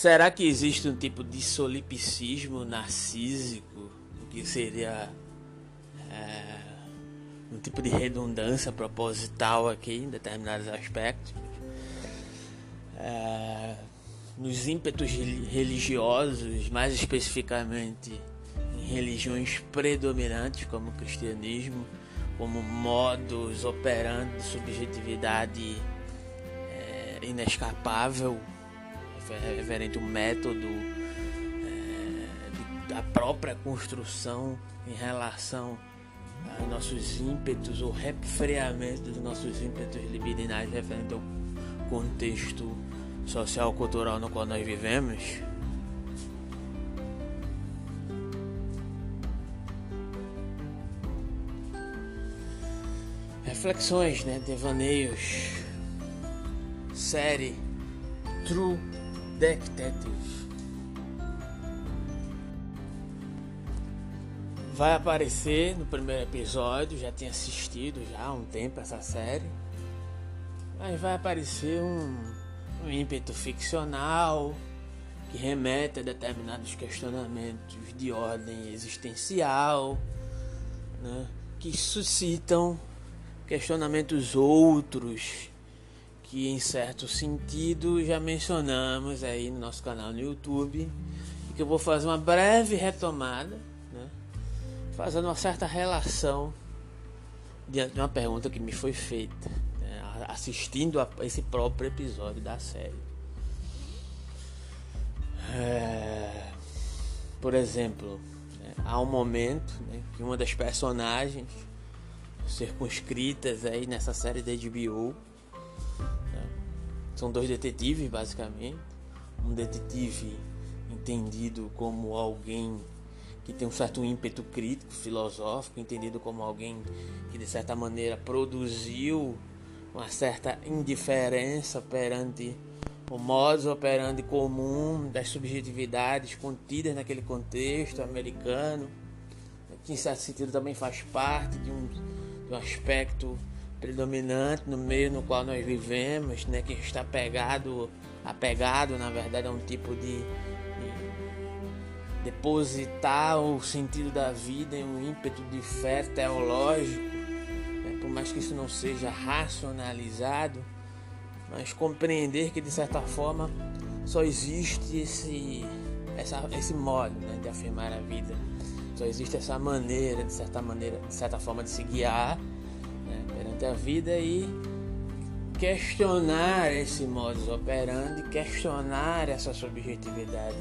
Será que existe um tipo de solipsismo narcísico, o que seria é, um tipo de redundância proposital aqui em determinados aspectos? É, nos ímpetos religiosos, mais especificamente em religiões predominantes como o cristianismo, como modus operandi de subjetividade é, inescapável referente ao método é, da própria construção em relação aos nossos ímpetos, o refreamento dos nossos ímpetos libidinais referente ao contexto social cultural no qual nós vivemos. Reflexões, né, devaneios, série True Detective. Vai aparecer no primeiro episódio, já tinha assistido já há um tempo essa série. Mas vai aparecer um, um ímpeto ficcional que remete a determinados questionamentos de ordem existencial, né, que suscitam questionamentos outros que em certo sentido já mencionamos aí no nosso canal no YouTube e que eu vou fazer uma breve retomada, né, fazendo uma certa relação diante de uma pergunta que me foi feita, né, assistindo a esse próprio episódio da série. É, por exemplo, né, há um momento né, que uma das personagens circunscritas aí nessa série da HBO são dois detetives, basicamente. Um detetive entendido como alguém que tem um certo ímpeto crítico, filosófico, entendido como alguém que de certa maneira produziu uma certa indiferença perante o modus operandi comum das subjetividades contidas naquele contexto americano, que em certo sentido também faz parte de um, de um aspecto predominante no meio no qual nós vivemos, né, que está pegado, apegado, na verdade, a um tipo de, de depositar o sentido da vida em um ímpeto de fé teológico, né, por mais que isso não seja racionalizado, mas compreender que de certa forma só existe esse, essa, esse modo né, de afirmar a vida, só existe essa maneira, de certa maneira, de certa forma de se guiar perante a vida e questionar esse modus operandi, questionar essa subjetividade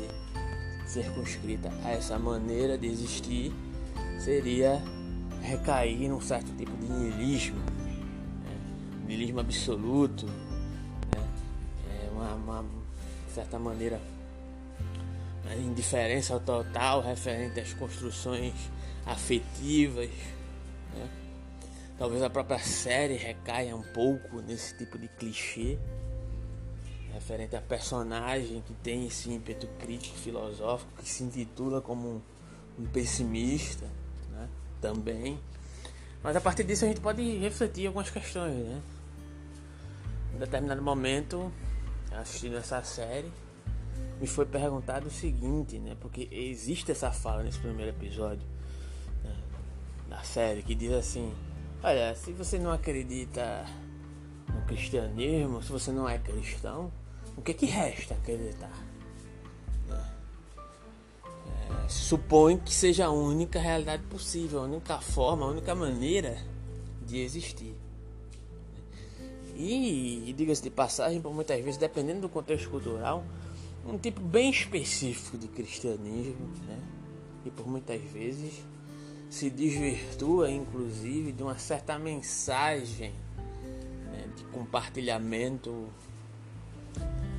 circunscrita a essa maneira de existir, seria recair num certo tipo de niilismo, né? niilismo absoluto, né? é uma, uma certa maneira uma indiferença total referente às construções afetivas. Né? Talvez a própria série recaia um pouco nesse tipo de clichê referente a personagem que tem esse ímpeto crítico filosófico que se intitula como um, um pessimista, né? também. Mas a partir disso a gente pode refletir algumas questões, né? Em determinado momento, assistindo essa série, me foi perguntado o seguinte, né? Porque existe essa fala nesse primeiro episódio né? da série que diz assim: Olha, se você não acredita no cristianismo, se você não é cristão, o que, que resta acreditar? É, supõe que seja a única realidade possível, a única forma, a única maneira de existir. E, e diga-se de passagem, por muitas vezes, dependendo do contexto cultural, um tipo bem específico de cristianismo, né? E por muitas vezes se desvirtua, inclusive, de uma certa mensagem né, de compartilhamento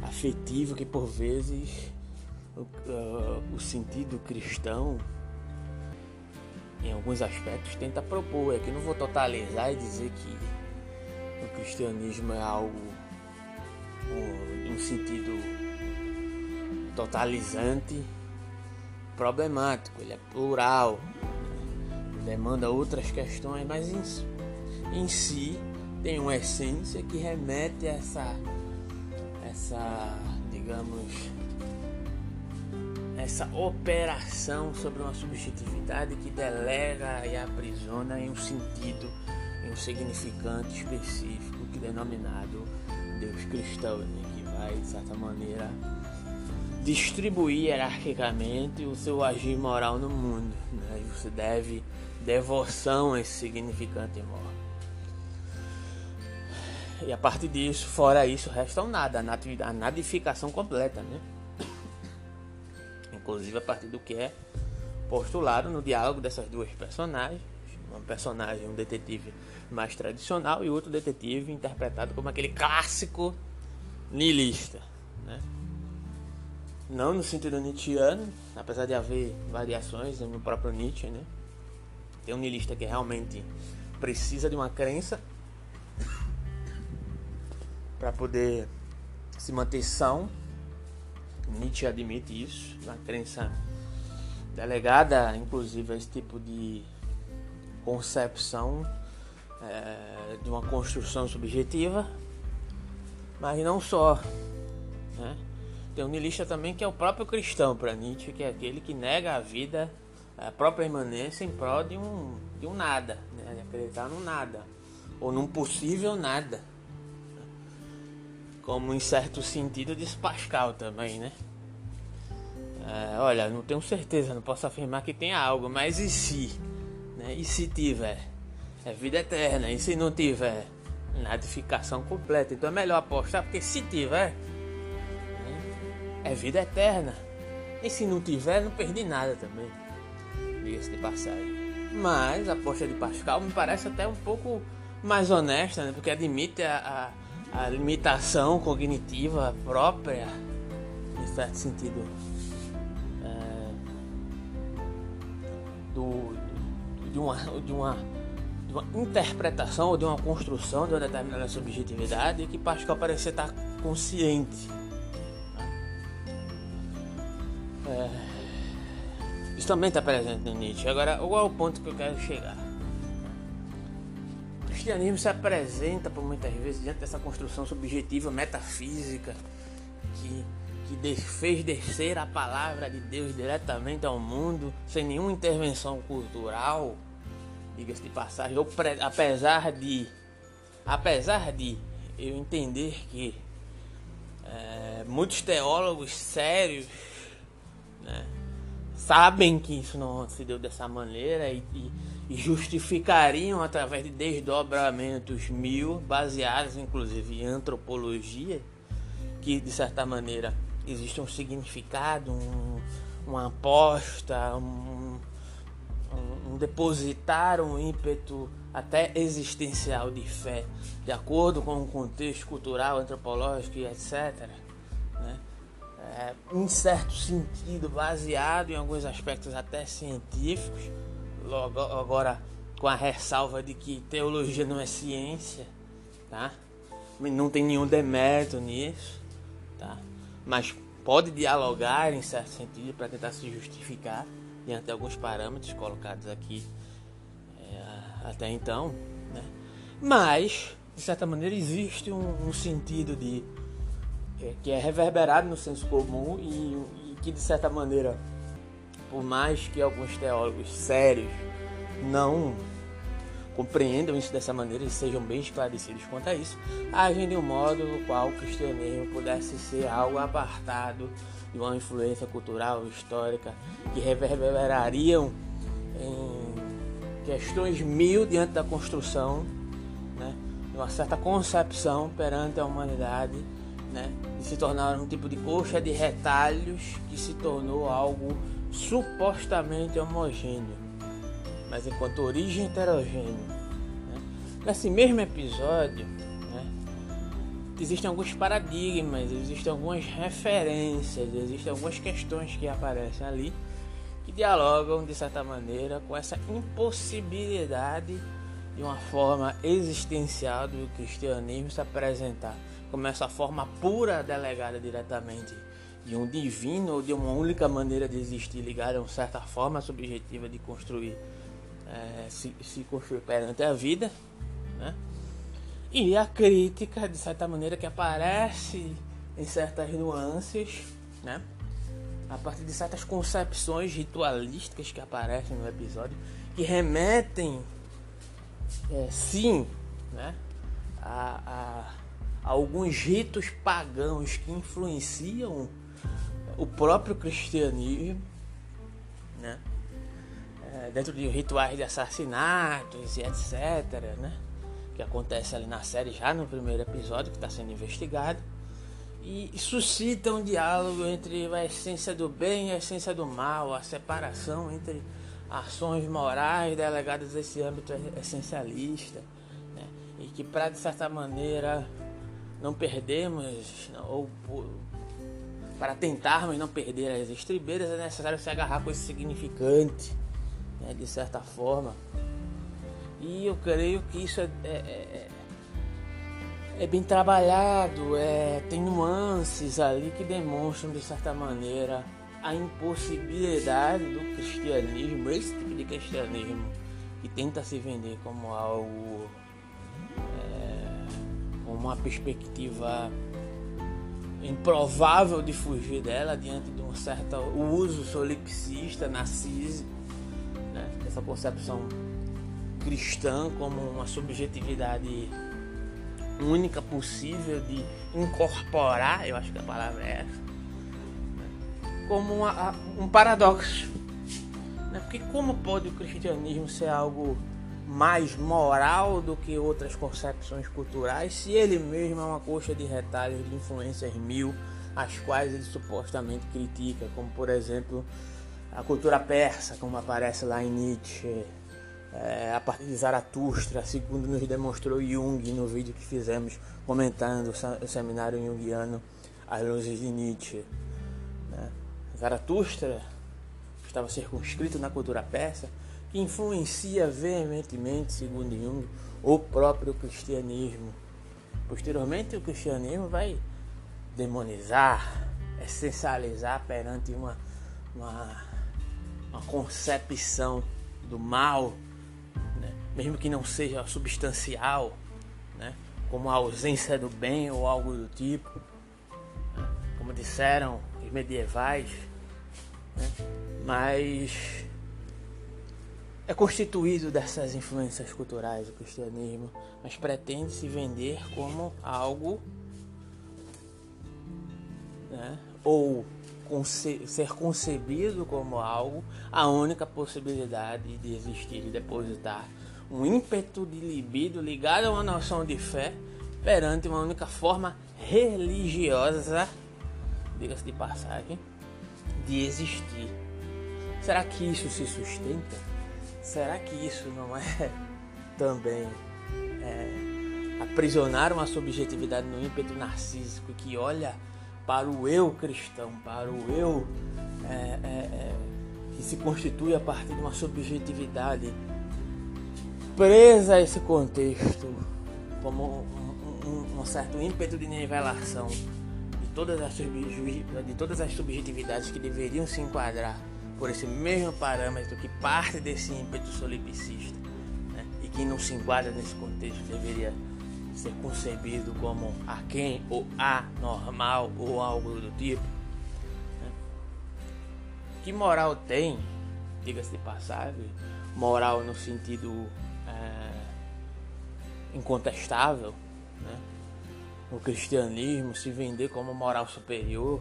afetivo que, por vezes, o, uh, o sentido cristão, em alguns aspectos, tenta propor. Aqui não vou totalizar e dizer que o cristianismo é algo um sentido totalizante problemático, ele é plural, demanda outras questões, mas em, em si tem uma essência que remete a essa, essa digamos, essa operação sobre uma subjetividade que delega e aprisiona em um sentido, em um significante específico que é denominado Deus cristão, né? que vai, de certa maneira, distribuir hierarquicamente o seu agir moral no mundo. Né? Você deve devoção a esse significante moral. E a partir disso, fora isso, resta nada, a nadificação completa, né? Inclusive a partir do que é postulado no diálogo dessas duas personagens. Um personagem, um detetive mais tradicional e outro detetive interpretado como aquele clássico niilista, né? Não no sentido nietzschiano, apesar de haver variações no próprio Nietzsche, né? Tem um niilista que realmente precisa de uma crença para poder se manter são. Nietzsche admite isso, uma crença delegada, inclusive, a esse tipo de concepção é, de uma construção subjetiva, mas não só. Né? Tem um niilista também que é o próprio cristão para Nietzsche, que é aquele que nega a vida, a própria imanência em prol de um, de um nada, né? de acreditar no nada, ou num possível nada como em certo sentido diz Pascal também, né? É, olha, não tenho certeza, não posso afirmar que tenha algo, mas e se? Né? E se tiver? É vida eterna, e se não tiver? Nadificação completa. Então é melhor apostar, porque se tiver, né? é vida eterna. E se não tiver, não perdi nada também. Diga-se de passagem. Mas a aposta de Pascal me parece até um pouco mais honesta, né? Porque admite a, a a limitação cognitiva própria, em certo sentido, é, do, de, uma, de, uma, de uma interpretação ou de uma construção de uma determinada subjetividade que Pascal parecia estar consciente. É, também está presente no Nietzsche. Agora, qual é o ponto que eu quero chegar? cristianismo se apresenta por muitas vezes diante dessa construção subjetiva, metafísica, que, que fez descer a palavra de Deus diretamente ao mundo, sem nenhuma intervenção cultural, diga-se de passagem, eu, apesar de apesar de eu entender que é, muitos teólogos sérios né, sabem que isso não se deu dessa maneira e, e justificariam através de desdobramentos mil, baseados inclusive em antropologia, que de certa maneira existe um significado, um, uma aposta, um, um, um depositar um ímpeto até existencial de fé, de acordo com o contexto cultural, antropológico e etc. Né? É, em certo sentido, baseado em alguns aspectos até científicos, logo agora com a ressalva de que teologia não é ciência, tá? Não tem nenhum demérito nisso, tá? Mas pode dialogar em certo sentido para tentar se justificar diante de alguns parâmetros colocados aqui é, até então, né? Mas de certa maneira existe um, um sentido de que é reverberado no senso comum e, e que de certa maneira por mais que alguns teólogos sérios não compreendam isso dessa maneira e sejam bem esclarecidos quanto a isso, agem de um modo no qual o cristianismo pudesse ser algo apartado de uma influência cultural, histórica, que reverberariam em questões mil diante da construção né, de uma certa concepção perante a humanidade né, e se tornaram um tipo de coxa de retalhos que se tornou algo supostamente homogêneo, mas enquanto origem heterogênea. Né? Nesse mesmo episódio, né, existem alguns paradigmas, existem algumas referências, existem algumas questões que aparecem ali que dialogam de certa maneira com essa impossibilidade de uma forma existencial do cristianismo se apresentar como essa forma pura delegada diretamente de um divino ou de uma única maneira de existir ligada a uma certa forma subjetiva de construir, é, se, se construir perante a vida, né? E a crítica, de certa maneira, que aparece em certas nuances, né? a partir de certas concepções ritualísticas que aparecem no episódio, que remetem, é, sim, né, a, a, a alguns ritos pagãos que influenciam o próprio cristianismo, né? É, dentro de rituais de assassinatos e etc, né? Que acontece ali na série já no primeiro episódio que está sendo investigado e suscita um diálogo entre a essência do bem e a essência do mal, a separação entre ações morais delegadas a esse âmbito essencialista, né? e que para de certa maneira não perdermos ou para tentarmos não perder as estribeiras é necessário se agarrar com esse significante, né, de certa forma. E eu creio que isso é, é, é, é bem trabalhado, é, tem nuances ali que demonstram de certa maneira a impossibilidade do cristianismo, esse tipo de cristianismo que tenta se vender como algo, uma perspectiva improvável de fugir dela diante de um certo uso solipsista, narcísico, né? essa concepção cristã como uma subjetividade única possível de incorporar, eu acho que a palavra é essa, né? como uma, um paradoxo. Né? Porque como pode o cristianismo ser algo mais moral do que outras concepções culturais, se ele mesmo é uma coxa de retalhos de influências mil, as quais ele supostamente critica, como por exemplo a cultura persa, como aparece lá em Nietzsche, é, a partir de Zaratustra, segundo nos demonstrou Jung no vídeo que fizemos comentando o seminário junguiano às luzes de Nietzsche. Né? Zaratustra estava circunscrito na cultura persa, que influencia veementemente, segundo Jung, o próprio cristianismo. Posteriormente, o cristianismo vai demonizar, essencializar perante uma, uma, uma concepção do mal, né? mesmo que não seja substancial, né? como a ausência do bem ou algo do tipo, né? como disseram os medievais. Né? Mas é constituído dessas influências culturais do cristianismo, mas pretende se vender como algo, né, ou conce ser concebido como algo, a única possibilidade de existir e depositar um ímpeto de libido ligado a uma noção de fé perante uma única forma religiosa, diga-se de passagem, de existir. Será que isso se sustenta? Será que isso não é também é, aprisionar uma subjetividade no ímpeto narcísico que olha para o eu cristão, para o eu é, é, é, que se constitui a partir de uma subjetividade presa a esse contexto, como um, um, um certo ímpeto de nivelação de todas, as, de todas as subjetividades que deveriam se enquadrar por esse mesmo parâmetro que parte desse ímpeto solipsista né? e que não se enquadra nesse contexto deveria ser concebido como a quem ou anormal ou algo do tipo. Né? Que moral tem, diga-se de passagem, moral no sentido é, incontestável, né? o cristianismo se vender como moral superior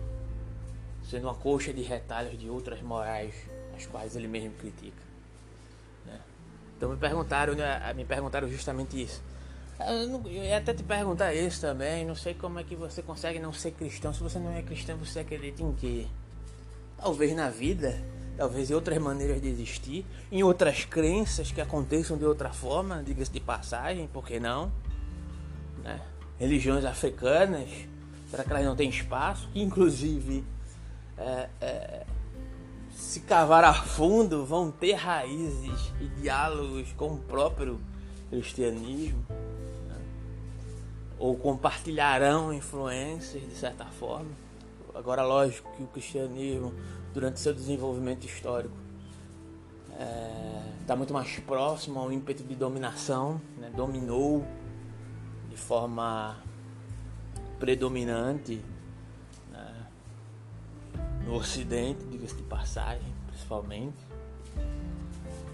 sendo uma coxa de retalhos de outras morais, as quais ele mesmo critica. Né? Então me perguntaram, né, me perguntaram justamente isso. Eu, eu ia até te perguntar isso também. Não sei como é que você consegue não ser cristão. Se você não é cristão, você acredita em quê? Talvez na vida, talvez em outras maneiras de existir, em outras crenças que aconteçam de outra forma, diga-se de passagem, por que não? Né? Religiões africanas, será que elas não têm espaço? Inclusive é, é, se cavar a fundo, vão ter raízes e diálogos com o próprio cristianismo, né? ou compartilharão influências de certa forma. Agora, lógico que o cristianismo, durante seu desenvolvimento histórico, está é, tá muito mais próximo ao ímpeto de dominação, né? dominou de forma predominante no Ocidente, diga-se de passagem, principalmente.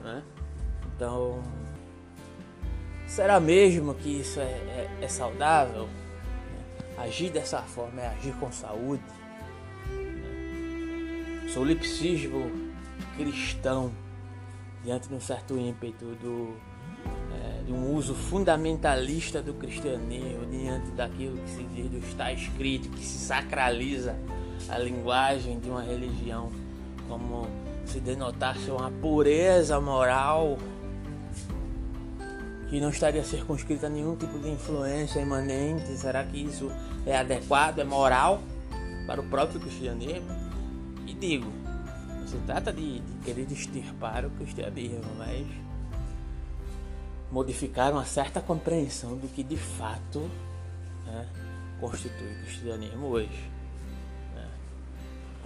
Né? Então, será mesmo que isso é, é, é saudável? Agir dessa forma é agir com saúde. Solipsismo cristão diante de um certo ímpeto do, é, de um uso fundamentalista do cristianismo, diante daquilo que se diz do está escrito, que se sacraliza a linguagem de uma religião como se denotasse uma pureza moral que não estaria circunscrita a nenhum tipo de influência imanente. Será que isso é adequado, é moral para o próprio cristianismo? E digo, não se trata de, de querer extirpar o cristianismo, mas modificar uma certa compreensão do que de fato né, constitui o cristianismo hoje.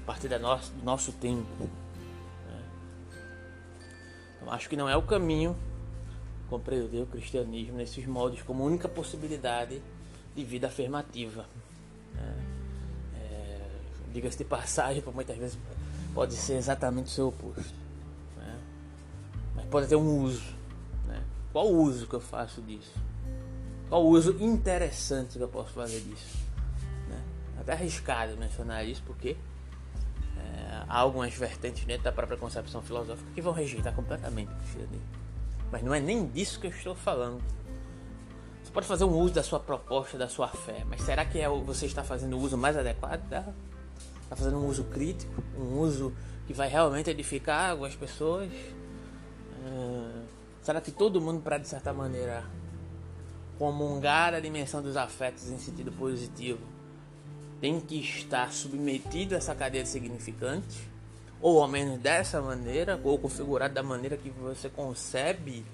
Partir da nosso, do nosso tempo. Né. Então, acho que não é o caminho compreender o cristianismo nesses moldes como única possibilidade de vida afirmativa. Né? É, Diga-se de passagem, por muitas vezes pode ser exatamente o seu oposto. Né? Mas pode ter um uso. Né? Qual o uso que eu faço disso? Qual o uso interessante que eu posso fazer disso? Né? Até arriscado mencionar isso, porque há algumas vertentes dentro da própria concepção filosófica que vão rejeitar completamente o cristianismo. Mas não é nem disso que eu estou falando. Você pode fazer um uso da sua proposta, da sua fé, mas será que é, você está fazendo o uso mais adequado dela? Está fazendo um uso crítico, um uso que vai realmente edificar algumas pessoas? Uh, será que todo mundo, para de certa maneira comungar a dimensão dos afetos em sentido positivo, tem que estar submetido a essa cadeia de significantes? ou ao menos dessa maneira, ou configurado da maneira que você concebe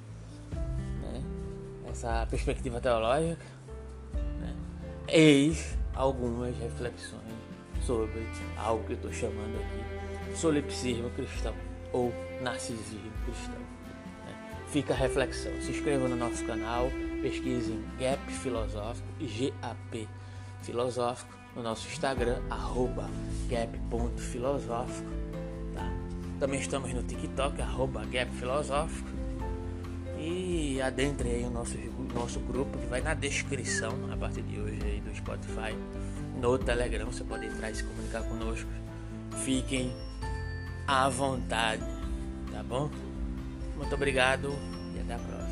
né, essa perspectiva teológica, né, eis algumas reflexões sobre algo que eu estou chamando aqui solipsismo cristão ou narcisismo cristão. Né. Fica a reflexão. Se inscreva no nosso canal, pesquisem Gap Filosófico, G-A-P Filosófico, no nosso Instagram, arroba gap.filosófico também estamos no TikTok, arroba Gap Filosófico. E adentre aí o nosso, nosso grupo que vai na descrição a partir de hoje aí do Spotify. No Telegram você pode entrar e se comunicar conosco. Fiquem à vontade, tá bom? Muito obrigado e até a próxima.